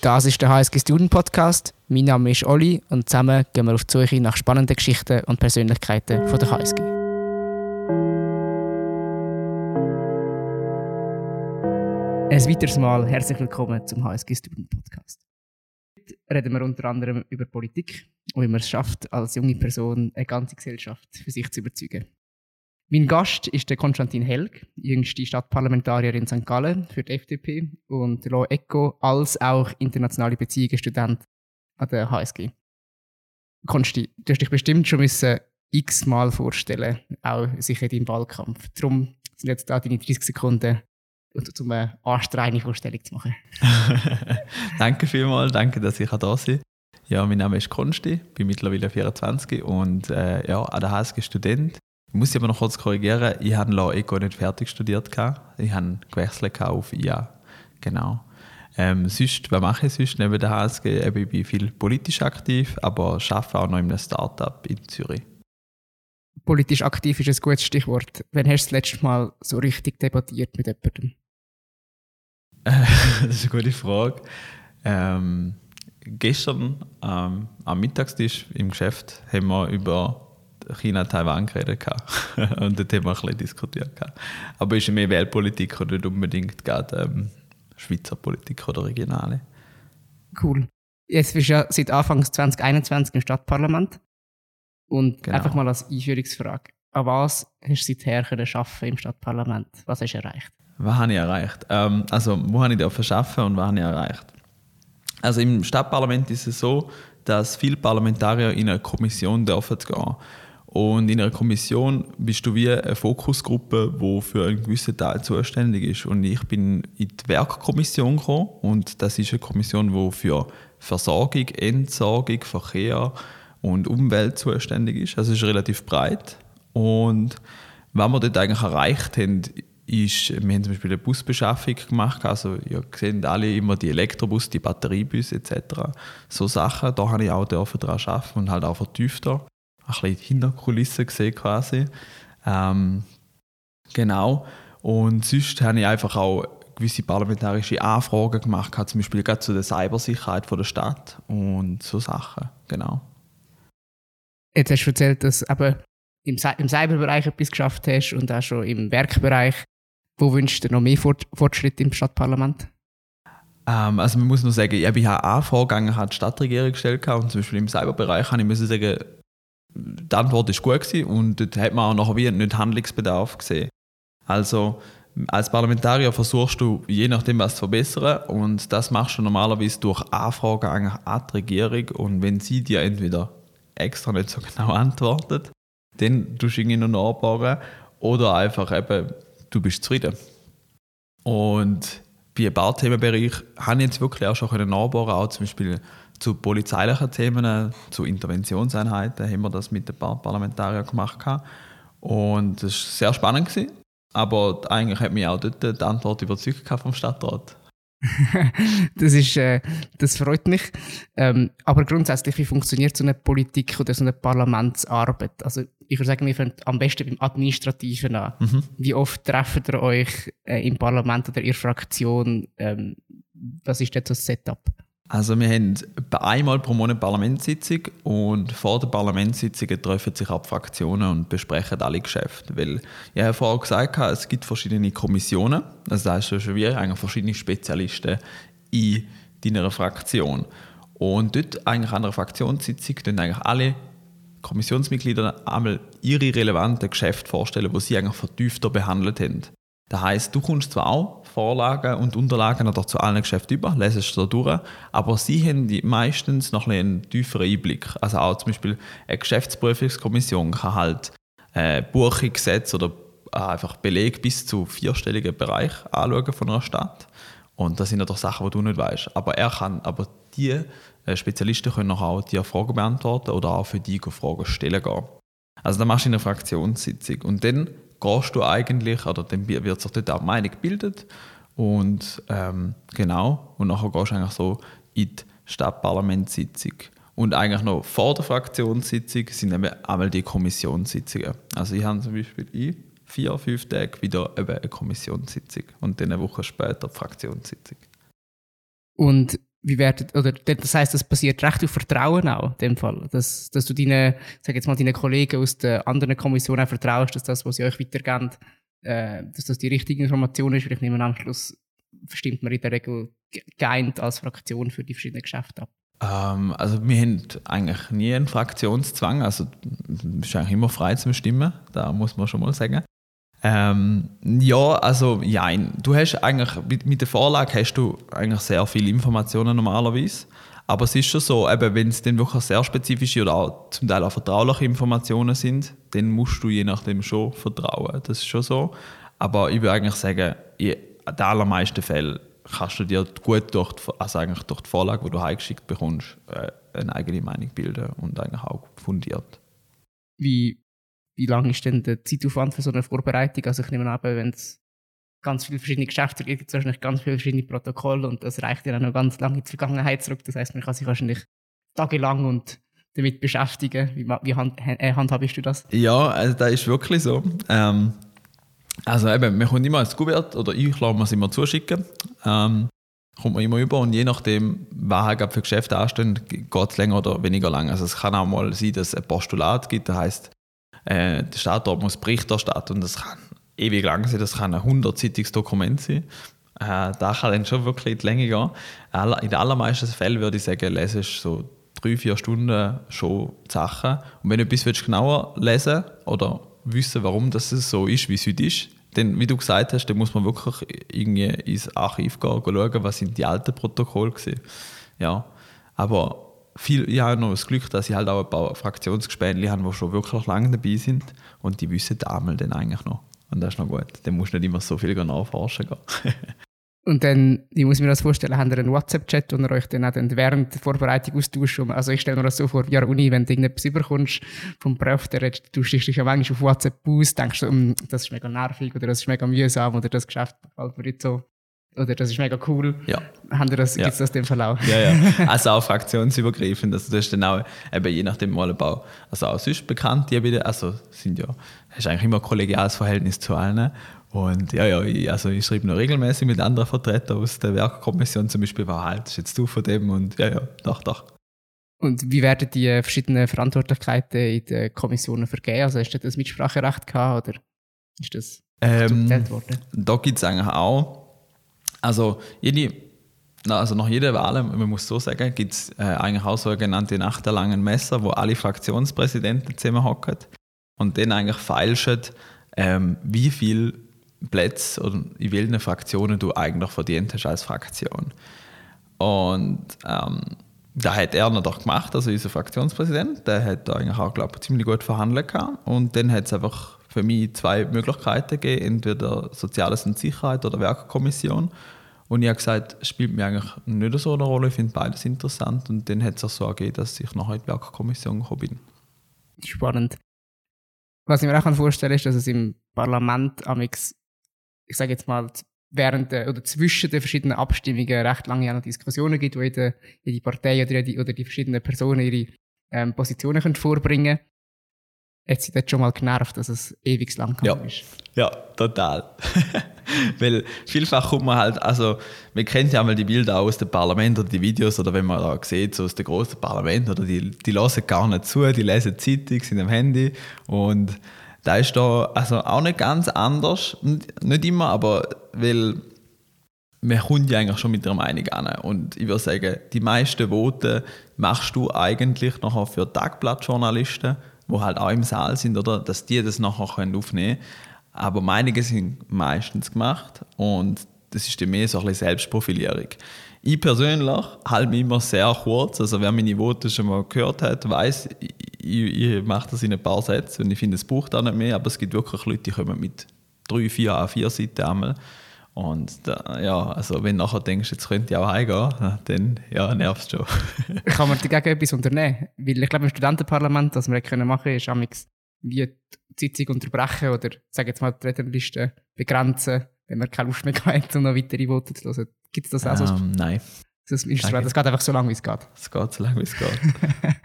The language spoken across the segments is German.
Das ist der HSG Student Podcast. Mein Name ist Olli und zusammen gehen wir auf die Suche nach spannenden Geschichten und Persönlichkeiten von der HSG. Ein weiteres Mal herzlich willkommen zum HSG Student Podcast. Heute reden wir unter anderem über Politik und wie man es schafft, als junge Person eine ganze Gesellschaft für sich zu überzeugen. Mein Gast ist der Konstantin Helg, jüngste Stadtparlamentarier in St. Gallen für die FDP und Lo Eco als auch internationale Beziehungen Student an der HSG. Konsti, du hast dich bestimmt schon müssen x-mal vorstellen, auch sicher in deinem Wahlkampf. Darum sind jetzt da deine 30 Sekunden, um eine anstrengende Vorstellung zu machen. danke vielmals, danke, dass ich da sein Ja, mein Name ist Konsti, bin mittlerweile 24 und äh, ja, an der HSG Student ich muss aber noch kurz korrigieren, ich habe Law Eco nicht fertig studiert. Ich habe gewechselt auf IA. Genau. Ähm, sonst, was mache ich sonst neben der HSG? Ich bin viel politisch aktiv, aber arbeite auch noch in einem Startup in Zürich. Politisch aktiv ist ein gutes Stichwort. Wann hast du das letzte Mal so richtig debattiert mit jemandem? das ist eine gute Frage. Ähm, gestern ähm, am Mittagstisch im Geschäft haben wir über China-Taiwan geredet und haben wir ein bisschen diskutiert. Aber es ist mehr Weltpolitik und nicht unbedingt gerade ähm, Schweizer Politik oder regionale. Cool. Jetzt bist du ja seit Anfang 2021 im Stadtparlament. Und genau. einfach mal als Einführungsfrage. An was hast du seither können schaffen im Stadtparlament? Was hast du erreicht? Was habe ich erreicht? Ähm, also, wo habe ich arbeiten und was habe ich erreicht? Also im Stadtparlament ist es so, dass viele Parlamentarier in eine Kommission dürfen gehen. Und in einer Kommission bist du wie eine Fokusgruppe, die für einen gewissen Teil zuständig ist. Und ich bin in die Werkkommission gekommen und das ist eine Kommission, die für Versorgung, Entsorgung, Verkehr und Umwelt zuständig ist. Also es ist relativ breit. Und was wir dort eigentlich erreicht haben, ist, wir haben zum Beispiel eine Busbeschaffung gemacht. Also ihr seht alle immer die Elektrobus, die Batteriebusse etc. So Sachen, da habe ich auch daran arbeiten und halt auch vertiefter ein bisschen hinter Kulissen gesehen quasi. Ähm, genau. Und sonst habe ich einfach auch gewisse parlamentarische Anfragen gemacht, zum Beispiel gerade zu der Cybersicherheit von der Stadt und so Sachen. Genau. Jetzt hast du erzählt, dass du im, im Cyberbereich etwas geschafft hast und auch schon im Werkbereich. Wo wünschst du noch mehr Fortschritt im Stadtparlament? Ähm, also man muss nur sagen, ich habe Anfragen an die Stadtregierung gestellt und zum Beispiel im Cyberbereich habe ich sagen, die Antwort ist gut gewesen und dort hat man auch nachher nicht Handlungsbedarf gesehen. Also als Parlamentarier versuchst du je nachdem was zu verbessern und das machst du normalerweise durch Anfragen an die Regierung und wenn sie dir entweder extra nicht so genau antwortet, dann tust du irgendwie noch nachbauen oder einfach eben, du bist zufrieden. Und bei ein paar Themenbereichen habe ich jetzt wirklich auch schon nachbauen, auch zum Beispiel zu polizeilichen Themen, zu Interventionseinheiten, haben wir das mit ein paar Parlamentariern gemacht. Und das war sehr spannend. Gewesen. Aber eigentlich hat mich auch dort die Antwort überzeugt vom Stadtrat. das, ist, äh, das freut mich. Ähm, aber grundsätzlich, wie funktioniert so eine Politik oder so eine Parlamentsarbeit? Also ich würde sagen, wir fangen am besten beim Administrativen an. Mhm. Wie oft trefft ihr euch äh, im Parlament oder in Ihrer Fraktion? Ähm, was ist jetzt das Setup? Also wir haben einmal pro Monat Parlamentssitzung und vor der Parlamentssitzung treffen sich auch Fraktionen und besprechen alle Geschäfte. Weil ich habe vorher gesagt, es gibt verschiedene Kommissionen, das heißt schon wie eigentlich verschiedene Spezialisten in deiner Fraktion. Und dort eigentlich an einer Fraktionssitzung dann eigentlich alle Kommissionsmitglieder einmal ihre relevanten Geschäfte vorstellen, die sie eigentlich vertiefter behandelt haben. Das heißt, du kommst zwar auch Vorlagen und Unterlagen zu allen Geschäften über, lesest da durch, aber sie haben meistens noch einen tieferen Einblick. Also auch zum Beispiel eine Geschäftsprüfungskommission kann halt äh, Buchungsgesetz oder äh, einfach Beleg bis zu vierstelligen Bereich anschauen von einer Stadt. Und das sind natürlich Sachen, die du nicht weißt. Aber er kann, aber die äh, Spezialisten können auch dir Fragen beantworten oder auch für dich Fragen stellen gehen. Also dann machst du eine Fraktionssitzung und dann gehst du eigentlich, oder dann wird sich dort auch Meinung gebildet und ähm, genau, und nachher gehst du eigentlich so in die Stadtparlamentssitzung. Und eigentlich noch vor der Fraktionssitzung sind eben einmal die Kommissionssitzungen. Also ich habe zum Beispiel in vier, fünf Tagen wieder eben eine Kommissionssitzung und dann eine Woche später die Fraktionssitzung. Und wie werdet, oder das heißt, das basiert recht auf Vertrauen auch, in dem Fall. Dass, dass du deinen, sag jetzt mal, deinen Kollegen aus den anderen Kommissionen auch vertraust, dass das, was sie euch weitergeben, äh, dass das die richtige Information ist, weil ich nehme am Schluss verstimmt man in der Regel geeint als Fraktion für die verschiedenen Geschäfte ab. Ähm, also wir haben eigentlich nie einen Fraktionszwang, also es ist eigentlich immer frei zum Stimmen, da muss man schon mal sagen. Ähm, ja, also ja, du hast eigentlich mit, der Vorlage hast du eigentlich sehr viele Informationen normalerweise. Aber es ist schon so, wenn es dann wirklich sehr spezifische oder auch zum Teil auch vertrauliche Informationen sind, dann musst du je nachdem schon vertrauen. Das ist schon so. Aber ich würde eigentlich sagen, in den allermeisten Fällen kannst du dir gut durch die, also eigentlich durch die Vorlage, die du heimgeschickt bekommst, äh, eine eigene Meinung bilden und eigentlich auch fundiert. Wie wie lang ist denn der Zeitaufwand für so eine Vorbereitung? Also ich nehme an, wenn es ganz viele verschiedene Geschäfte gibt, gibt es wahrscheinlich ganz viele verschiedene Protokolle und das reicht ja auch noch ganz lange in die Vergangenheit zurück. Das heißt, man kann sich wahrscheinlich tagelang und damit beschäftigen. Wie, wie hand, äh, handhabst du das? Ja, also das ist wirklich so. Ähm, also eben, man kommt immer als Kuvert oder ich lasse es immer zuschicken. Ähm, kommt man immer über und je nachdem, was halt für Geschäfte anstehen, geht es länger oder weniger lang. Also es kann auch mal sein, dass es ein Postulat gibt, das heißt äh, der Stadtrat muss Bericht erstatten und das kann ewig lang sein, das kann ein 100-seitiges Dokument sein. Äh, da kann dann schon wirklich in die Länge gehen. In den allermeisten Fällen würde ich sagen, lese ich so drei, vier Stunden schon die Sachen. Und wenn du etwas genauer lesen oder wissen, warum das so ist, wie es heute ist, dann, wie du gesagt hast, dann muss man wirklich irgendwie ins Archiv gehen, und schauen, was sind die alten Protokolle waren. Ja, aber viel, ich habe noch das Glück, dass ich halt auch ein paar Fraktionsgespänli habe, die schon wirklich lange dabei sind und die wissen einmal dann eigentlich noch. Und das ist noch gut. Dann musst du nicht immer so viel nachforschen gehen. und dann, ich muss mir das vorstellen, habt ihr einen WhatsApp-Chat, wo ihr euch dann auch während der Vorbereitung austauscht? Also ich stelle mir das so vor, wie Uni, wenn du irgendetwas überkommst vom Prof, der du dich ja manchmal auf WhatsApp aus, denkst du, hm, das ist mega nervig oder das ist mega mühsam oder das Geschäft gefällt mir nicht so oder das ist mega cool. Ja. Haben das, ja. Gibt es das dem auch? Ja, ja. Also auch fraktionsübergreifend. Also das ist dann auch eben je nachdem mal ein paar, also auch sonst bekannt, die wieder, also sind ja, hast eigentlich immer ein kollegiales Verhältnis zu allen. Und ja, ja, ich, also ich schreibe noch regelmäßig mit anderen Vertretern aus der Werkkommission zum Beispiel, war halt, ist jetzt du von dem und ja, ja, doch, doch. Und wie werden die verschiedenen Verantwortlichkeiten in den Kommissionen vergeben? Also hast du das Mitspracherecht gehabt oder ist das ähm, worden? Da gibt es eigentlich auch also, jede, also nach jeder Wahl, man muss so sagen, gibt es äh, eigentlich auch sogenannte nachtelangen Messer, wo alle Fraktionspräsidenten zusammenhocken und dann eigentlich feilschen, ähm, wie viele Plätze oder in welchen Fraktionen du eigentlich verdient hast als Fraktion. Und ähm, da hat er natürlich gemacht, also unser Fraktionspräsident, der hat da eigentlich auch, glaube ich, ziemlich gut verhandelt gehabt. Und dann hat es einfach für mich zwei Möglichkeiten gegeben, entweder Soziales und Sicherheit oder Werkkommission. Und ich habe gesagt, es spielt mir eigentlich nicht so eine Rolle, ich finde beides interessant. Und dann hat es auch so ergeben, dass ich nachher in die Werkkommission gekommen bin. Spannend. Was ich mir auch vorstellen kann, ist, dass es im Parlament amix, ich sage jetzt mal, während der, oder zwischen den verschiedenen Abstimmungen recht lange Diskussionen gibt, wo jede, jede Partei oder die, oder die verschiedenen Personen ihre ähm, Positionen können vorbringen können hat sie dort schon mal genervt, dass es ewig lang ja. ist. Ja, total. Weil vielfach kommt man halt, also man kennt ja einmal die Bilder aus dem Parlament oder die Videos oder wenn man da sieht, so aus dem großen Parlament oder die, die hören gar nicht zu, die lesen Zeitung, sind am Handy und da ist da also auch nicht ganz anders, nicht immer, aber weil man kommt ja eigentlich schon mit der Meinung an und ich würde sagen, die meisten Voten machst du eigentlich nachher für Tagblattjournalisten wo halt auch im Saal sind, oder, dass die das nachher können aufnehmen können. Aber Meinungen sind meistens gemacht und das ist dann mehr so ein Selbstprofilierung. Ich persönlich halte mich immer sehr kurz. Also wer meine Worte schon mal gehört hat, weiß, ich, ich mache das in ein paar Sätzen und ich finde, es braucht auch nicht mehr. Aber es gibt wirklich Leute, die kommen mit drei, vier A4 Seiten einmal und da, ja, also wenn du nachher denkst, jetzt könnte ich auch heimgehen, dann ja, nervt es schon. Kann man dagegen etwas unternehmen? Weil ich glaube, im Studentenparlament, was wir können machen können, ist amix wie die Sitzung unterbrechen oder, sage jetzt mal, die Rednerliste begrenzen, wenn man keine Lust mehr hat, um noch weitere Worte zu hören. Gibt es das auch so? Um, ähm, nein. Das, Instrument, das geht einfach so lange, wie es geht. Es geht so lange, wie es geht.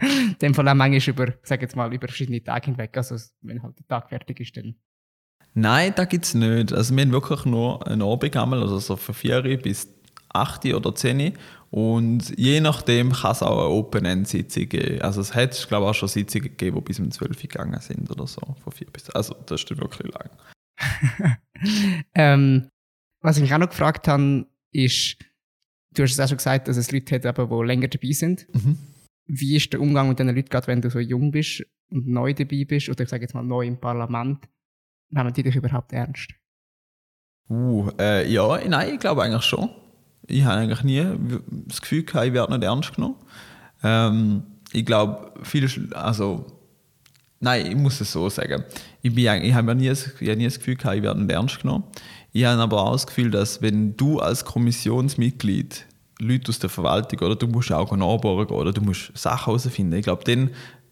In dem Fall auch manchmal über, sag jetzt mal, über verschiedene Tage hinweg. Also, wenn halt der Tag fertig ist, dann Nein, da gibt es nicht. Also wir haben wirklich nur einen Abend einmal, also so von 4 bis 8 oder 10 und je nachdem kann es auch eine Open-End-Sitzung geben. Also es hat, glaube ich, auch schon Sitzungen gegeben, die bis um 12 Uhr gegangen sind oder so. Von 4 bis, also das ist wirklich lang. ähm, was ich mich auch noch gefragt habe, ist, du hast es auch schon gesagt, dass es Leute hat, die länger dabei sind. Mhm. Wie ist der Umgang mit diesen Leuten, gerade wenn du so jung bist und neu dabei bist, oder ich sage jetzt mal neu im Parlament, nehmen die dich überhaupt ernst? Uh, äh, ja, nein, ich glaube eigentlich schon. Ich habe eigentlich nie das Gefühl gehabt, ich werde nicht ernst genommen. Ähm, ich glaube, viele, also, nein, ich muss es so sagen. Ich, bin, ich habe nie, ich habe nie das Gefühl gehabt, ich werde nicht ernst genommen. Ich habe aber auch das Gefühl, dass wenn du als Kommissionsmitglied Leute aus der Verwaltung oder du musst auch nachbohren oder du musst Sachen herausfinden, ich glaube, dann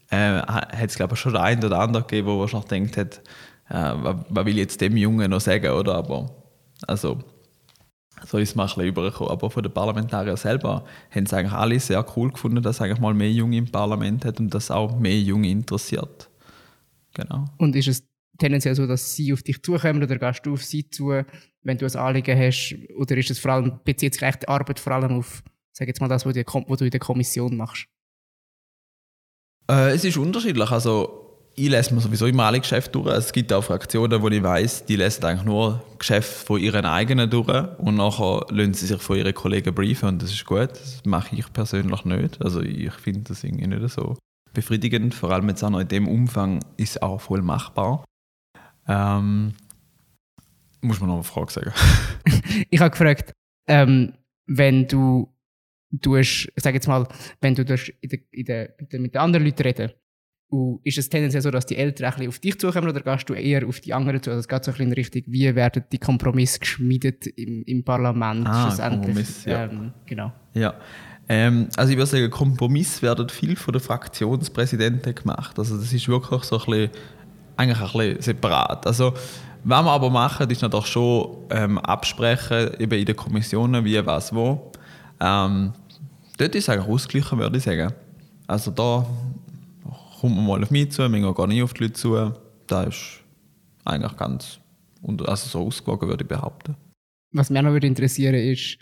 äh, hat es glaube ich, schon der eine oder andere gegeben, der wahrscheinlich denkt hat, äh, was, will ich jetzt dem Jungen noch sagen, oder? Aber also, so ist es mal ein bisschen übergekommen. Aber von den Parlamentariern selber haben es eigentlich alle sehr cool gefunden, dass eigentlich mal mehr Junge im Parlament hat und dass auch mehr Junge interessiert. Genau. Und ist es tendenziell so, dass sie auf dich zukommen oder gehst du auf sie zu, wenn du ein Anliegen hast? Oder ist es vor allem, bezieht sich die Arbeit vor allem auf, sag jetzt mal, das, was du in der Kommission machst? Äh, es ist unterschiedlich. Also, ich lese mir sowieso immer alle Geschäfte durch. Also, es gibt auch Fraktionen, wo ich weiß, die lesen eigentlich nur Geschäfte von ihren eigenen durch und nachher lassen sie sich von ihren Kollegen briefen und das ist gut. Das mache ich persönlich nicht. Also ich finde das irgendwie nicht so befriedigend. Vor allem jetzt auch noch in dem Umfang ist es auch voll machbar. Ähm, muss man noch eine Frage sagen? ich habe gefragt, ähm, wenn du du hast, sag jetzt mal, wenn du in der, in der, mit den anderen Leuten reden und ist es tendenziell so, dass die Eltern ein bisschen auf dich zukommen oder gehst du eher auf die anderen zu? Also es geht so ein bisschen in Richtung, wie werden die Kompromisse geschmiedet im, im Parlament ah, schlussendlich? Ja. Ähm, genau. Ja. Ähm, also ich würde sagen, Kompromisse werden viel von den Fraktionspräsidenten gemacht. Also das ist wirklich so ein bisschen, eigentlich ein bisschen separat. Also was wir aber machen, ist natürlich schon ähm, absprechen, eben in den Kommissionen, wie, was, wo. Ähm, dort ist es eigentlich ausgeglichen, würde ich sagen. Also da kommt man mal auf mich zu, manchmal gar nicht auf die Leute zu. Das ist eigentlich ganz also so ausgewogen, würde ich behaupten. Was mich auch noch würde interessieren ist,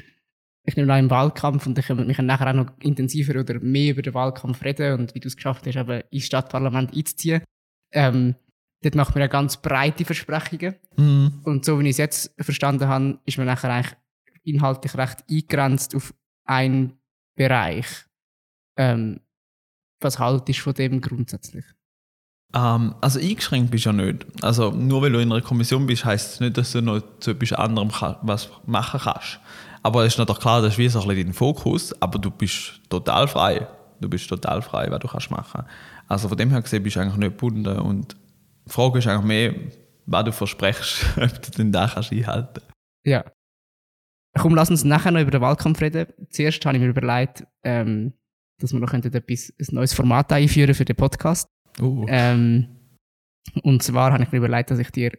ich nehme an im Wahlkampf und ich können wir nachher auch noch intensiver oder mehr über den Wahlkampf reden und wie du es geschafft hast, eben ins Stadtparlament einzuziehen. Ähm, dort macht man ja ganz breite Versprechungen. Mhm. Und so wie ich es jetzt verstanden habe, ist man nachher eigentlich inhaltlich recht eingegrenzt auf einen Bereich. Ähm, was haltest du von dem grundsätzlich? Um, ähm, also eingeschränkt bist du ja nicht. Also nur weil du in einer Kommission bist, heisst es nicht, dass du noch zu etwas anderem was machen kannst. Aber es ist natürlich klar, das ist wie so ein bisschen dein Fokus, aber du bist total frei. Du bist total frei, was du kannst machen. Also von dem her gesehen bist du eigentlich nicht gebunden und die Frage ist eigentlich mehr, was du versprichst, ob du den Tag einhalten Ja. Komm, lass uns nachher noch über den Wahlkampf reden. Zuerst habe ich mir überlegt, ähm, dass wir noch etwas, ein neues Format einführen für den Podcast. Uh. Ähm, und zwar habe ich mir überlegt, dass ich dir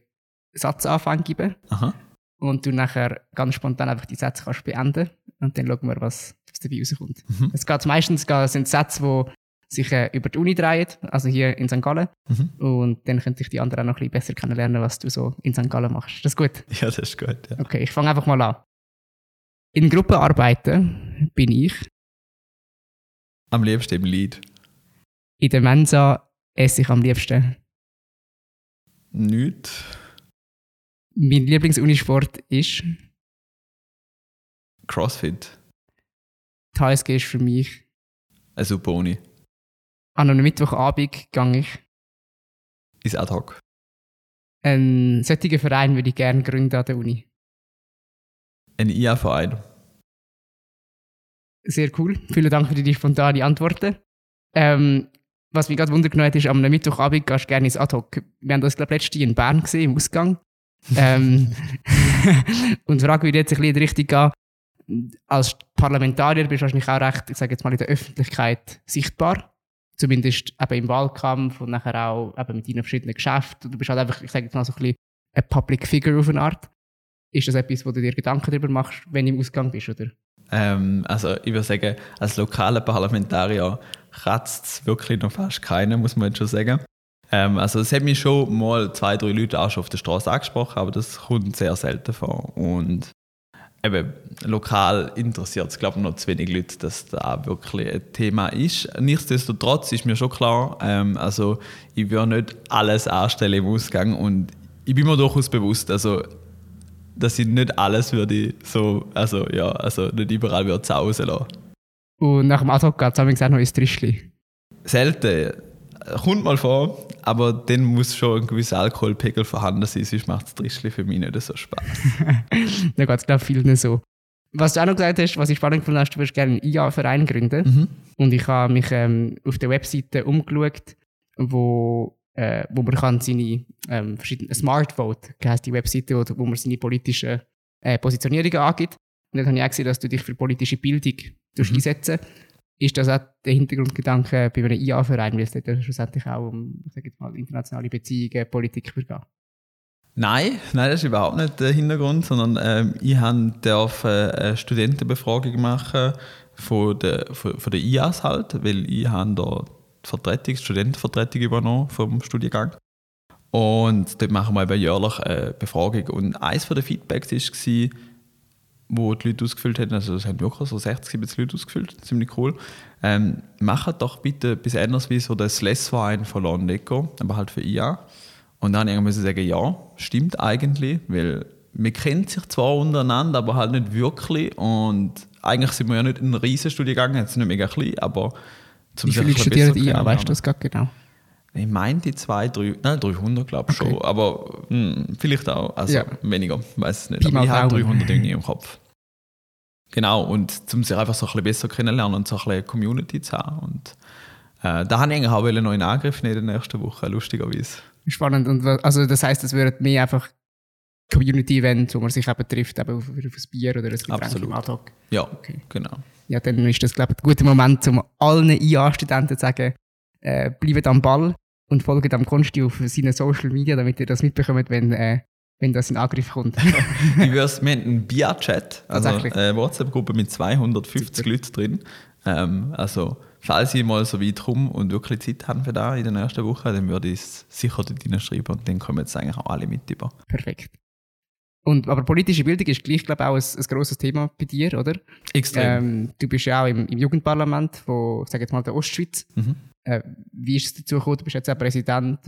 Satzanfang gebe. Aha. Und du nachher ganz spontan einfach die Sätze kannst beenden. Und dann schauen wir, was, was dabei rauskommt. Mhm. Es geht meistens sind Sätze, die sich äh, über die Uni drehen, also hier in St. Gallen. Mhm. Und dann könnte ich die anderen auch noch ein bisschen besser kennenlernen, was du so in St. Gallen machst. Das ist gut? Ja, das ist gut. Ja. Okay, ich fange einfach mal an. In Gruppenarbeiten bin ich am liebsten im Lied. In der Mensa esse ich am liebsten. Nicht. Mein Lieblingsunisport ist. Crossfit. Die HSG ist für mich. Eine super Uni. An einem Mittwochabend gehe ich. Ist ad hoc. Einen solchen Verein würde ich gerne gründen an der Uni. Ein IA-Verein. Sehr cool. Vielen Dank für die spontane Antworten. Ähm, was mich gerade wundert hat, ist, am Mittwochabend gehst du gerne ins Ad-Hoc. Wir haben das, glaube ich, letztes Jahr in Bern gesehen, im Ausgang. ähm, und die Frage würde jetzt ein bisschen in die Richtung gehen. Als Parlamentarier bist du wahrscheinlich auch recht, ich sage jetzt mal, in der Öffentlichkeit sichtbar. Zumindest eben im Wahlkampf und nachher auch eben mit deinen verschiedenen Geschäften. Du bist halt einfach, ich sage jetzt mal, so ein bisschen eine Public Figure auf eine Art. Ist das etwas, wo du dir Gedanken darüber machst, wenn du im Ausgang bist, oder? Ähm, also ich würde sagen, als lokaler Parlamentarier kratzt es wirklich noch fast keiner, muss man jetzt schon sagen. Ähm, also es hat mich schon mal zwei, drei Leute auch schon auf der Straße angesprochen, aber das kommt sehr selten vor. Und eben lokal interessiert es, glaube ich, noch zu wenig Leute, dass da wirklich ein Thema ist. Nichtsdestotrotz ist mir schon klar, ähm, also ich würde nicht alles anstellen im Ausgang und ich bin mir durchaus bewusst, also dass ich nicht alles würde so, also ja, also nicht überall würde zu Hause lassen. Und nach dem Ad-Hoc gab es auch noch ins Trischli? Selten. Kommt mal vor, aber dann muss schon ein gewisser Alkoholpegel vorhanden sein, sonst macht das Trischli für mich nicht so Spaß. da geht es, glaube ich, vielen so. Was du auch noch gesagt hast, was ich spannend gefunden hast, du würdest gerne einen IA-Verein gründen. Mhm. Und ich habe mich ähm, auf der Webseite umgeschaut, wo, äh, wo man kann seine ähm, verschiedene Smart Vote, heisst die Webseite, wo, wo man seine politischen äh, Positionierungen angibt. Und dann habe ich auch gesehen, dass du dich für politische Bildung mhm. einsetzen ist das auch der Hintergrundgedanke bei einem IA-Verein, weil es dort schlussendlich auch um jetzt mal, internationale Beziehungen, Politik geht? Nein, nein, das ist überhaupt nicht der Hintergrund, sondern ähm, ich darf eine Studentenbefragung machen von der, von, von der IAS halt, weil ich habe da Vertretung, Studentenvertretung übernommen vom Studiengang. Und dort machen wir eben jährlich eine Befragung. Und eines der Feedbacks war, wo die Leute ausgefüllt haben, also es haben wirklich so 60, 70 Leute ausgefüllt, ziemlich cool. Ähm, macht doch bitte bis anders wie so das Lessverein von Londeco, aber halt für IA. Und dann musste ich sagen, ja, stimmt eigentlich, weil man kennt sich zwar untereinander, aber halt nicht wirklich. Und eigentlich sind wir ja nicht in eine riesen Studie gegangen, jetzt nicht mega klein, aber zum Wie viele studieren IA, weißt du das gerade genau? Ich meine die 200, 3, nein, 300 glaube ich okay. schon, aber mh, hm, vielleicht auch, also ja. weniger, weiß es nicht. aber ich habe 300 irgendwie im Kopf. Genau, und um sich einfach so ein bisschen besser kennenlernen und so ein bisschen Community zu haben. Und äh, da habe ich eigentlich auch noch in Angriff nehmen in der nächsten Woche, lustigerweise. Spannend. Und also das heisst, es wäre mehr einfach Community-Event, wo man sich eben trifft, eben auf, auf ein Bier oder ein Getränk Absolut. im Ad Ja, okay. genau. Ja, dann ist das, glaube ich, ein guter Moment, um allen IA-Studenten zu sagen, äh, bleibt am Ball und folgt am Konsti auf seinen Social Media, damit ihr das mitbekommt, wenn äh, wenn das in Angriff kommt. wir haben einen Bia-Chat, also eine WhatsApp-Gruppe mit 250 Leuten drin. Ähm, also, falls ich mal so weit komme und wirklich Zeit habe für da in der nächsten Woche, dann würde ich es sicher dort schreiben und dann kommen jetzt eigentlich auch alle mit über. Perfekt. Und, aber politische Bildung ist gleich, glaube ich, auch ein, ein grosses Thema bei dir, oder? Extrem. Ähm, du bist ja auch im, im Jugendparlament von, sag jetzt mal, der Ostschweiz. Mhm. Äh, wie ist es dazu gekommen? Du bist jetzt auch Präsident.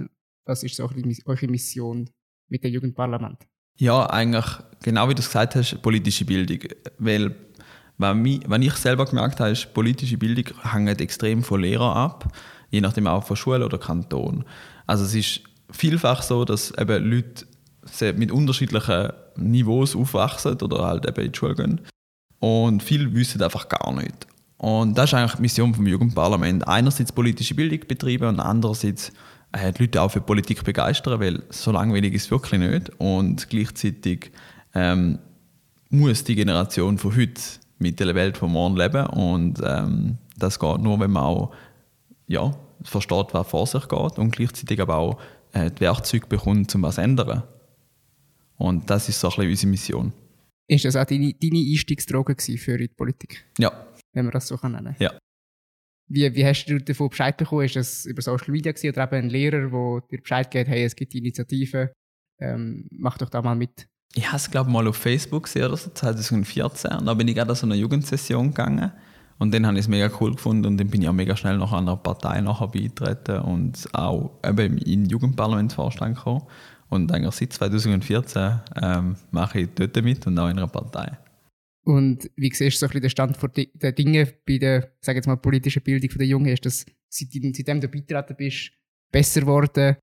Was ist so eure Mission mit dem Jugendparlament? Ja, eigentlich genau wie du es gesagt hast, politische Bildung. Weil, wenn ich selber gemerkt habe, ist, politische Bildung hängt extrem von Lehrern ab, je nachdem auch von Schule oder Kanton. Also es ist vielfach so, dass eben Leute mit unterschiedlichen Niveaus aufwachsen oder halt eben in die Schule gehen. Und viele wissen einfach gar nicht. Und das ist eigentlich die Mission vom Jugendparlament. Einerseits politische Bildung betreiben und andererseits äh, die Leute auch für Politik begeistern, weil so langweilig ist es wirklich nicht. Und gleichzeitig ähm, muss die Generation von heute mit der Welt von morgen leben. Und ähm, das geht nur, wenn man auch ja, versteht, was vor sich geht und gleichzeitig aber auch äh, die Werkzeuge bekommt, um was zu ändern. Und das ist so ein bisschen unsere Mission. Ist das auch deine, deine Einstiegsdroge für die Politik? Ja. Wenn man das so nennen kann? Ja. Wie, wie hast du davon Bescheid bekommen? Ist das über Social Media gewesen, oder eben ein Lehrer, der dir Bescheid gibt, hey, es gibt die Initiative, ähm, mach doch da mal mit? Ich habe es, glaube ich, mal auf Facebook gesehen, oder so, 2014. Und da bin ich gerade an so eine Jugendsession gegangen. Und dann habe ich es mega cool gefunden und dann bin ich auch mega schnell nach einer Partei nachher beitreten und auch eben in den Jugendparlamentsvorstand gekommen. Und eigentlich seit 2014 ähm, mache ich dort mit und auch in einer Partei. Und wie siehst du so ein bisschen den Stand der Dinge bei der, sag jetzt mal, politischen Bildung der Jungen? Ist das, seitdem, seitdem du beitreten bist, besser geworden?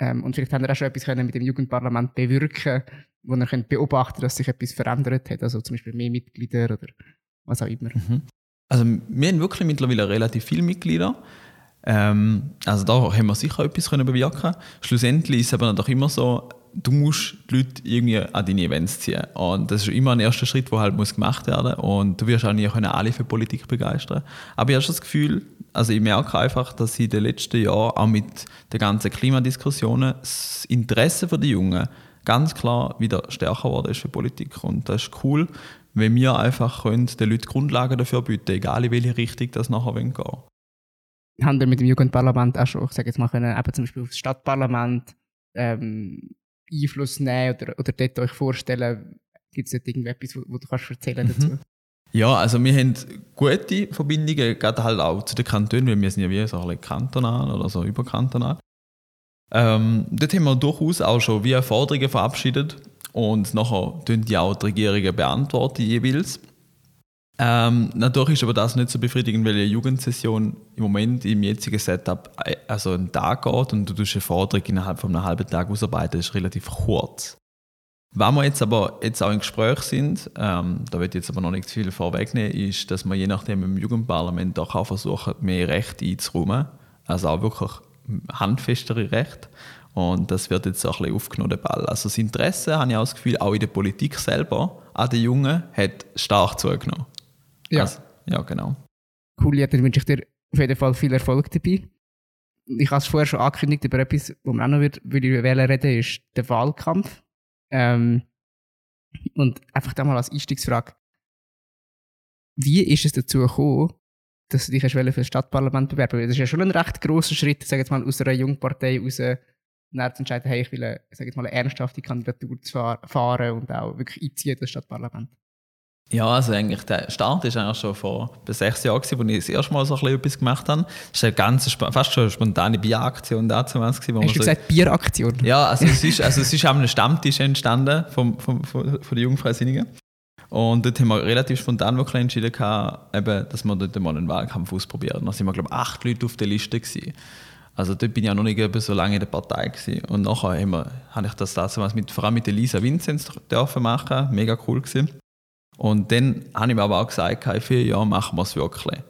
Ähm, und vielleicht haben wir auch schon etwas können mit dem Jugendparlament bewirken wo ihr könnt beobachten dass sich etwas verändert hat, also zum Beispiel mehr Mitglieder oder was auch immer. Mhm. Also wir haben wirklich mittlerweile relativ viele Mitglieder. Ähm, also da haben wir sicher etwas können bewirken Schlussendlich ist es aber doch immer so, du musst die Leute irgendwie an deine Events ziehen. Und das ist immer ein erster Schritt, der halt muss gemacht werden Und du wirst auch nie können alle für Politik begeistern. Aber ich habe das Gefühl, also ich merke einfach, dass in den letzten Jahren auch mit den ganzen Klimadiskussionen das Interesse der Jungen ganz klar wieder stärker geworden ist für Politik. Und das ist cool, wenn wir einfach können, den Leuten Grundlagen dafür bieten, egal in welche Richtung das nachher gehen haben wir mit dem Jugendparlament auch schon, ich sage jetzt mal, können, eben zum Beispiel aufs Stadtparlament ähm, Einfluss nehmen oder, oder dort euch vorstellen, Gibt es dort irgendetwas, wo, wo du kannst erzählen mhm. dazu? Ja, also wir haben gute Verbindungen, gerade halt auch zu den Kantonen, weil wir sind ja wie so ein kantonal oder so überkantonal. Ähm, dort haben wir durchaus auch schon wie Forderungen verabschiedet und nachher tun die auch die Regierungen beantworten jeweils. Ähm, natürlich ist aber das nicht so befriedigend, weil eine Jugendsession im Moment im jetzigen Setup äh, also einen Tag geht und du tust eine Forderung innerhalb von einem halben Tag ausarbeiten, ist relativ kurz. Wenn wir jetzt aber jetzt auch im Gespräch sind, ähm, da wird jetzt aber noch nicht viel vorwegnehmen, ist, dass wir je nachdem im Jugendparlament auch versuchen, mehr Rechte einzuräumen. Also auch wirklich handfestere Rechte. Und das wird jetzt auch ein bisschen aufgenommen, Ball. Also das Interesse, habe ich auch das Gefühl, auch in der Politik selber an den Jungen hat stark zugenommen. Ja. Also, ja, genau. Cool, ja, dann wünsche ich dir auf jeden Fall viel Erfolg dabei. Ich habe es vorher schon angekündigt, über etwas, wo man auch noch wird, würde ich reden, ist der Wahlkampf. Ähm, und einfach da mal als Einstiegsfrage. Wie ist es dazu gekommen, dass du dich für das Stadtparlament bewerben Das ist ja schon ein recht grosser Schritt, sag jetzt mal, aus einer Jungpartei raus, zu entscheiden, hey, ich will sag jetzt mal, eine ernsthafte Kandidatur zu fahren und auch wirklich einziehen das Stadtparlament. Ja, also eigentlich der Start ist eigentlich schon vor sechs Jahren, als ich das erste Mal so ein etwas gemacht habe. Das war eine ganz, fast schon eine spontane Bieraktion dazu. Hast du so gesagt Bieraktion? Ja, also es ist, also es ist an einem Stammtisch entstanden vom, vom, von, von den Jungfreisinnigen. Und dort haben wir relativ spontan wirklich entschieden, eben, dass wir dort mal einen Wahlkampf ausprobieren. Da sind wir, glaube ich, acht Leute auf der Liste. Gewesen. Also dort bin ich auch noch nicht so lange in der Partei. Gewesen. Und nachher haben wir, habe ich das damals mit, vor allem mit Elisa Vinzenz dürfen machen. Mega cool gewesen. Und dann habe ich mir aber auch gesagt, in vier Jahren machen wir es wirklich.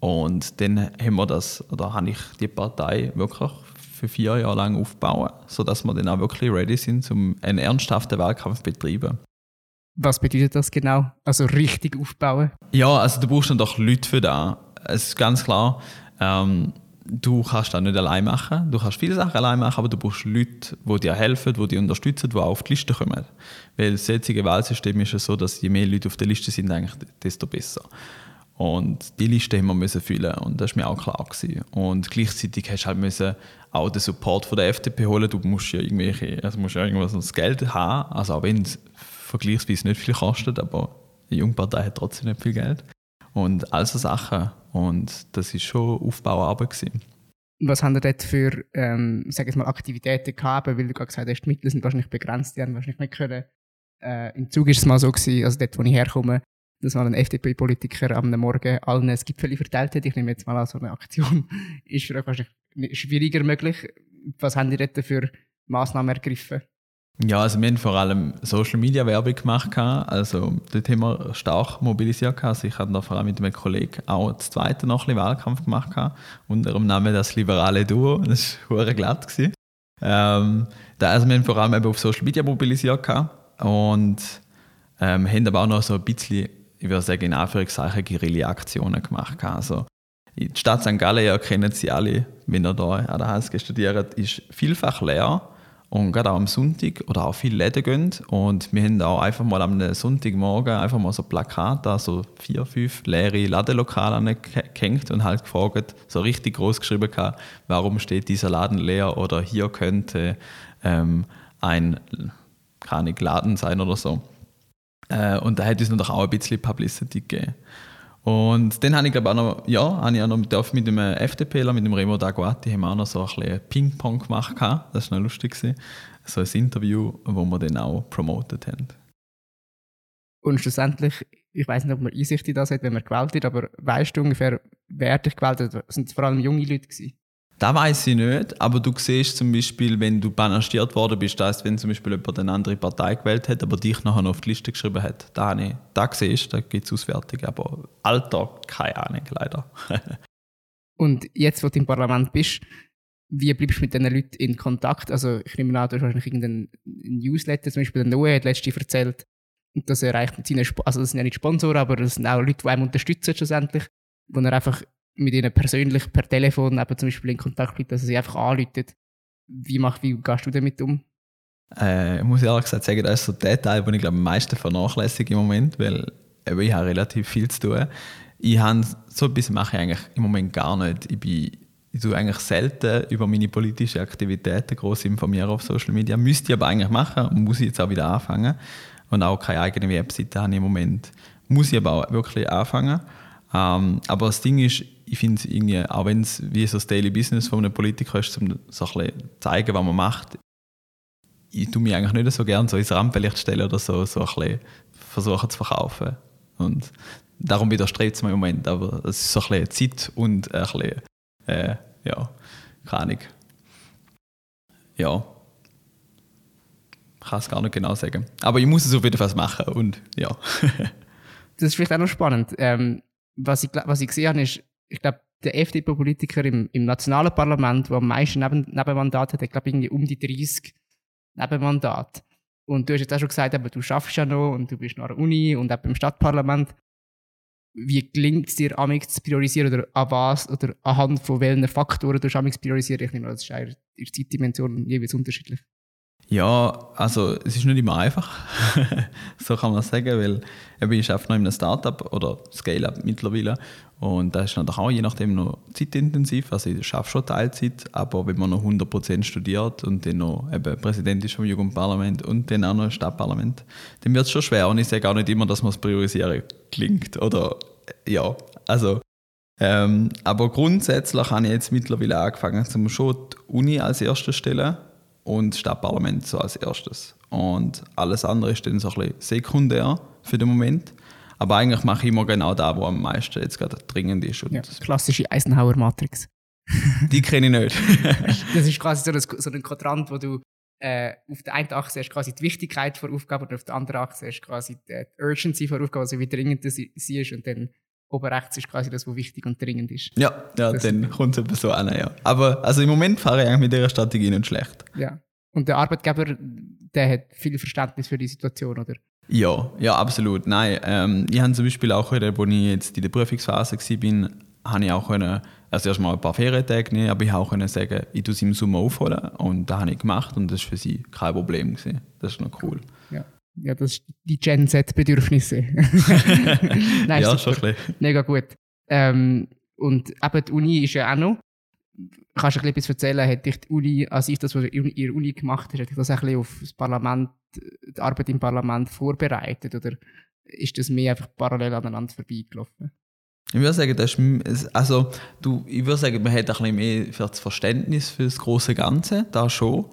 Und dann haben wir das, oder habe ich die Partei wirklich für vier Jahre lang aufbauen, sodass wir dann auch wirklich ready sind, um einen ernsthaften Wahlkampf zu betreiben. Was bedeutet das genau? Also richtig aufbauen? Ja, also du brauchst dann doch Leute für das. Es ist ganz klar, ähm, du kannst das nicht allein machen. Du kannst viele Sachen allein machen, aber du brauchst Leute, die dir helfen, die dich unterstützen, die auch auf die Liste kommen. Weil das jetzige Wahlsystem ist ja so, dass je mehr Leute auf der Liste sind, eigentlich, desto besser. Und die Liste haben wir müssen füllen und das war mir auch klar. Gewesen. Und gleichzeitig hast du halt müssen auch den Support von der FDP holen. Du musst ja irgendwelche, also musst ja irgendwas das Geld haben, also auch wenn es vergleichsweise nicht viel kostet, aber die Jungpartei hat trotzdem nicht viel Geld. Und all so Sachen. Und das war schon Aufbauarbeit. Gewesen. Was haben ihr dort für ähm, sag ich mal, Aktivitäten gehabt? Weil du gerade gesagt hast, die Mittel sind wahrscheinlich begrenzt, die haben wahrscheinlich nicht können. Äh, Im Zug ist es mal so gewesen, also dort, wo ich herkomme, dass mal ein FDP-Politiker am Morgen allen ein Gipfel verteilt hat. Ich nehme jetzt mal an, so eine Aktion ist für euch wahrscheinlich schwieriger möglich. Was haben die dort für Massnahmen ergriffen? Ja, also wir haben vor allem Social Media Werbung gemacht. Also dort haben wir stark mobilisiert. Also ich habe da vor allem mit meinem Kollegen auch das zweite noch ein Wahlkampf gemacht. Unter dem Namen das liberale Duo. Das war glatt. Ähm, da, also wir haben vor allem eben auf Social Media mobilisiert. Und ähm, haben aber auch noch so ein bisschen, ich würde sagen, in Anführungszeichen Guerilla-Aktionen gemacht. Also die Stadt St. Gallen, ihr kennt sie alle, wenn ihr hier an der HSG studiert, ist vielfach leer und gerade auch am Sonntag oder auch viele Läden gehen. Und wir haben auch einfach mal am Sonntagmorgen einfach mal so Plakate, so vier, fünf leere Ladenlokale angehängt und halt gefragt, so richtig groß geschrieben, warum steht dieser Laden leer oder hier könnte ähm, ein keine Laden sein oder so. Äh, und da hätte es natürlich auch ein bisschen Publicity gegeben. Und dann habe ich glaube auch noch, ja, habe ich auch noch mit dem FDPler, mit dem Remo Daguati, haben wir auch noch so ein bisschen Ping-Pong gemacht. Das war noch lustig. So ein Interview, wo wir dann auch promotet haben. Und schlussendlich, ich weiß nicht, ob man Einsicht in das hat, wenn man gewählt wird, aber weißt du ungefähr, wer dich gewählt hat? Sind es vor allem junge Leute gewesen? Das weiß ich nicht, aber du siehst zum Beispiel, wenn du banastiert worden bist, dass wenn zum Beispiel jemand eine andere Partei gewählt hat, aber dich nachher noch auf die Liste geschrieben hat. Da, ich, da siehst da gibt es Auswertungen, aber Alter, keine Ahnung, leider. Und jetzt, wo du im Parlament bist, wie bleibst du mit diesen Leuten in Kontakt? Also ich nehme an, du hast wahrscheinlich irgendeinen Newsletter, zum Beispiel der Noe hat letztens erzählt, das erreicht mit seinen, Sp also das sind ja nicht Sponsoren, aber das sind auch Leute, die einem unterstützen schlussendlich, wo er einfach mit ihnen persönlich per Telefon eben zum Beispiel in Kontakt bleibt, dass sie einfach anruft. Wie, mach, wie gehst du damit um? Äh, ich muss ehrlich gesagt sagen, das ist so der Teil, den ich glaube, am meisten vernachlässige im Moment, weil eben, ich habe relativ viel zu tun. Ich habe, so etwas mache ich eigentlich im Moment gar nicht. Ich bin ich tue eigentlich selten über meine politischen Aktivitäten groß informieren auf Social Media. Müsste ich aber eigentlich machen und muss ich jetzt auch wieder anfangen. und auch keine eigene Webseite habe ich im Moment. Muss ich aber auch wirklich anfangen. Ähm, aber das Ding ist, ich finde irgendwie, auch wenn es wie so das Daily Business von einem Politiker ist, um so ein bisschen zeigen, was man macht, ich tue mich eigentlich nicht so gerne so ins Rampenlicht stellen oder so, so ein versuchen zu verkaufen. Und darum widerstrebt es mir im Moment. Aber es ist so ein bisschen Zeit und ein bisschen, äh, ja, keine Ahnung. Ja. Ich kann es gar nicht genau sagen. Aber ich muss es auf jeden Fall machen und ja. das ist vielleicht auch noch spannend. Ähm, was, ich, was ich gesehen habe, ist, ich glaube, der FDP-Politiker im, im nationalen Parlament, der am meisten Neben Nebenmandat hat, hat, glaube irgendwie um die 30 Nebenmandate. Und du hast jetzt auch schon gesagt, aber du schaffst ja noch und du bist noch an der Uni und auch im Stadtparlament. Wie gelingt es dir, amix zu priorisieren oder an was oder anhand von welchen Faktoren du amix priorisieren? Ich nehme das ist in der Zeitdimension jeweils unterschiedlich. Ja, also es ist nicht immer einfach, so kann man sagen, weil ich arbeite noch in einem Startup oder Scale-Up mittlerweile und das ist natürlich auch je nachdem noch zeitintensiv, also ich arbeite schon Teilzeit, aber wenn man noch 100% studiert und dann noch eben Präsident ist vom Jugendparlament und dann auch noch im Stadtparlament, dann wird es schon schwer. Und ich sage auch nicht immer, dass man es priorisieren klingt oder ja, also ähm, aber grundsätzlich habe ich jetzt mittlerweile angefangen, zum schon die Uni als erste stellen und Stadtparlament so als erstes. Und alles andere ist dann so ein bisschen sekundär für den Moment. Aber eigentlich mache ich immer genau da, wo am meisten jetzt gerade dringend ist. Ja, klassische Eisenhower-Matrix. Die kenne ich nicht. das ist quasi so ein, so ein Quadrant, wo du äh, auf der einen Achse hast quasi die Wichtigkeit von Aufgaben und auf der anderen Achse hast quasi die Urgency von Aufgaben, also wie dringend sie ist und dann oben rechts ist quasi das, was wichtig und dringend ist. Ja, ja dann kommt es so an, ja. Aber also im Moment fahre ich eigentlich mit dieser Strategie nicht schlecht. Ja. Und der Arbeitgeber, der hat viel Verständnis für die Situation, oder? Ja, ja, absolut. Nein, ähm, ich habe zum Beispiel auch, als ich jetzt in der Prüfungsphase war, habe ich auch können, also erstmal ein paar Ferientage nehmen, aber ich habe auch können sagen, ich tue es im Sommer aufholen und das habe ich gemacht und das war für sie kein Problem. Gewesen. Das ist noch cool. Ja ja, das ist die Gen Z-Bedürfnisse. Nein, ja, schon ein bisschen. Mega gut. Ähm, und eben die Uni ist ja auch noch. Kannst du ein bisschen erzählen, hat dich die Uni, als ich das, was ihr in der Uni gemacht hast, hat dich das ein bisschen auf das Parlament, die Arbeit im Parlament vorbereitet? Oder ist das mehr einfach parallel aneinander vorbeigelaufen? Ich würde sagen, das ist, also, du, ich würde sagen, man hat ein bisschen mehr für das Verständnis für das große Ganze, da schon.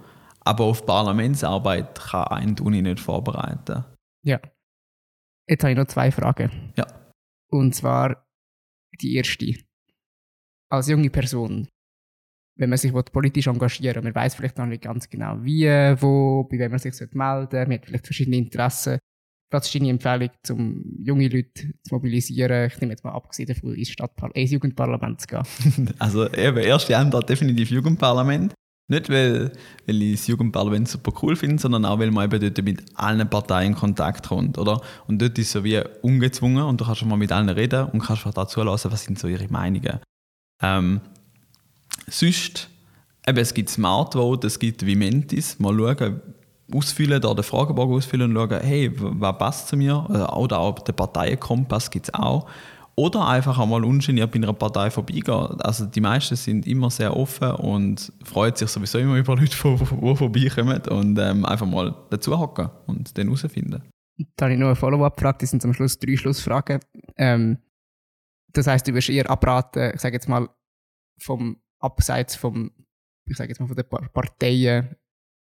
Aber auf Parlamentsarbeit kann ein Uni nicht vorbereiten. Ja. Jetzt habe ich noch zwei Fragen. Ja. Und zwar die erste. Als junge Person, wenn man sich politisch engagieren will, man weiß vielleicht noch nicht ganz genau wie, wo, bei wem man sich melden sollte, man hat vielleicht verschiedene Interessen. Was ist deine Empfehlung, um junge Leute zu mobilisieren? Ich nehme jetzt mal abgesehen davon, ins, Stadtpar ins Jugendparlament zu gehen. Also eben, erste Antwort definitiv Jugendparlament. Nicht, weil, weil ich das Jugendparlament super cool finde, sondern auch, weil man eben dort mit allen Parteien in Kontakt kommt, oder? Und dort ist es so wie ungezwungen und du kannst schon mal mit allen reden und kannst auch dazu hören, was sind so ihre Meinungen. Ähm, sonst, eben, es gibt Smart Vote, es gibt Vimentis, mal schauen, ausfüllen, da den Fragebogen ausfüllen und schauen, hey, was passt zu mir? Oder auch der Parteienkompass gibt es auch. Oder einfach einmal ungeniert bei einer Partei vorbeigehen. Also die meisten sind immer sehr offen und freuen sich sowieso immer über Leute, die, vorbeikommen und ähm, einfach mal dazu hocken und dann herausfinden. Da habe ich noch eine Follow-up-Frage, das sind zum Schluss drei Schlussfragen. Ähm, das heißt, du wirst eher abraten, ich sage jetzt mal, vom Abseits vom, ich sage jetzt mal, von den Parteien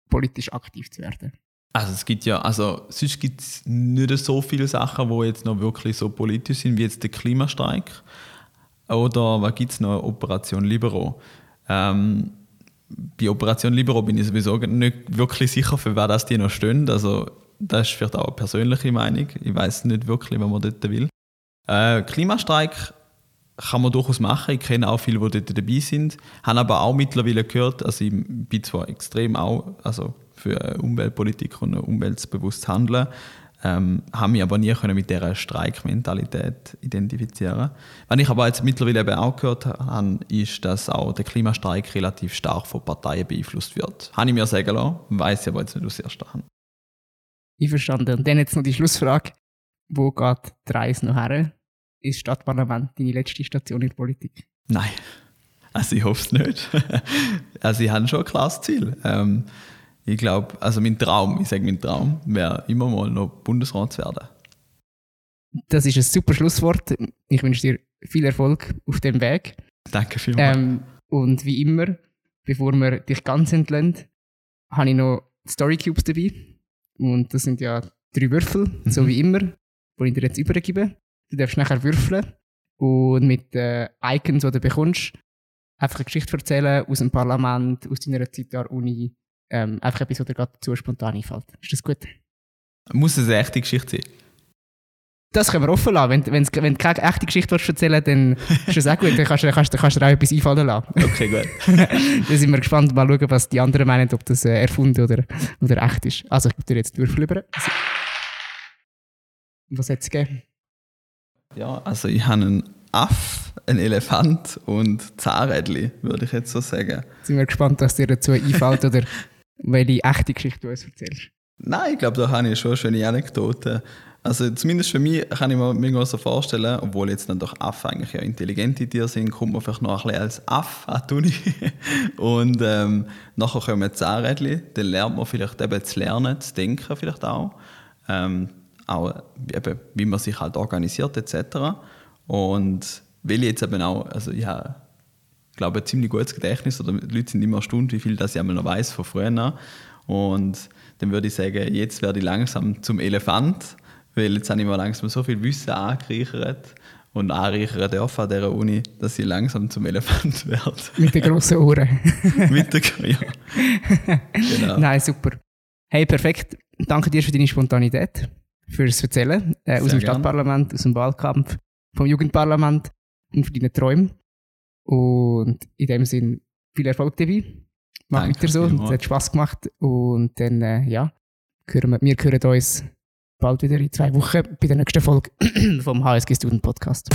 politisch aktiv zu werden. Also es gibt ja, also sonst gibt es nicht so viele Sachen, die jetzt noch wirklich so politisch sind, wie jetzt der Klimastreik. Oder was gibt es noch? Operation Libero. Ähm, bei Operation Libero bin ich sowieso nicht wirklich sicher, für wer das die noch stehen. Also das ist vielleicht auch eine persönliche Meinung. Ich weiß nicht wirklich, was man dort will. Äh, Klimastreik kann man durchaus machen. Ich kenne auch viele, die dort dabei sind. Habe aber auch mittlerweile gehört, also ich bin zwar extrem auch, also für Umweltpolitik und umweltbewusstes Handeln. Ähm, haben mich aber nie können mit dieser Streikmentalität identifizieren. Was ich aber jetzt mittlerweile eben auch gehört habe, ist, dass auch der Klimastreik relativ stark von Parteien beeinflusst wird. Habe ich mir sagen lassen, weiß ich aber jetzt nicht aus erster Hand. Einverstanden. Und dann jetzt noch die Schlussfrage. Wo geht die Reise noch her? Ist Stadtparlament deine letzte Station in der Politik? Nein. Also ich hoffe es nicht. also ich habe schon ein klares Ziel. Ähm, Ich glaube, also mein Traum, ich sage mein Traum, wäre immer mal noch Bundesrat zu werden. Das ist ein super Schlusswort. Ich wünsche dir viel Erfolg auf dem Weg. Danke vielmals. Ähm, und wie immer, bevor wir dich ganz entlehnen, habe ich noch Story Cubes dabei. Und das sind ja drei Würfel, mhm. so wie immer, die ich dir jetzt übergebe. Du darfst nachher würfeln und mit den Icons, die du bekommst, einfach eine Geschichte erzählen aus dem Parlament, aus deiner Zeit an der Uni. Ähm, einfach etwas, was dir gerade zu spontan einfällt. Ist das gut? Muss es eine echte Geschichte sein? Das können wir offen lassen. Wenn, wenn, wenn du keine echte Geschichte erzählen dann ist das auch gut. Dann kannst, du, kannst, kannst dir auch etwas einfallen lassen. Okay, gut. dann sind wir gespannt, mal schauen, was die anderen meinen, ob das äh, erfunden oder, oder echt ist. Also, ich gebe dir jetzt die Würfel über. Was hat es gegeben? Ja, also ich habe einen Aff, einen Elefant und Zahnrädli, würde ich jetzt so sagen. Sind wir gespannt, was dir dazu einfällt oder welche echte Geschichte du uns erzählst. Nein, ich glaube, da habe ich schon eine schöne Anekdote. Also zumindest für mich kann ich mir mega so vorstellen, obwohl jetzt dann doch Affen eigentlich ja intelligente Tiere sind, kommt man vielleicht noch ein bisschen als Aff an die. Und ähm, nachher kommen Zahnrädchen, dann lernt man vielleicht eben zu lernen, zu denken vielleicht auch. Ähm, auch eben, wie man sich halt organisiert etc. Und weil ich jetzt eben auch, also ich habe, glaube ein ziemlich gutes Gedächtnis oder die Leute sind immer erstaunt, wie viel das ich einmal noch weiß von früher. Und dann würde ich sagen, jetzt werde ich langsam zum Elefant weil jetzt habe ich mir langsam so viel Wissen angereichert und anreichern dürfen an dieser Uni, dass ich langsam zum Elefant werde. Mit den grossen Ohren. Mit der, ja. genau. Nein, super. Hey, perfekt. Danke dir für deine Spontanität, fürs Erzählen äh, aus dem Stadtparlament, aus dem Wahlkampf, vom Jugendparlament und für deine Träume. Und in dem Sinn viel Erfolg dabei. Mach Danke, weiter so. Es hat Spass gemacht. Und dann, äh, ja, hören wir, wir hören uns bald wieder in zwei Wochen bei der nächsten Folge vom HSG Student Podcast.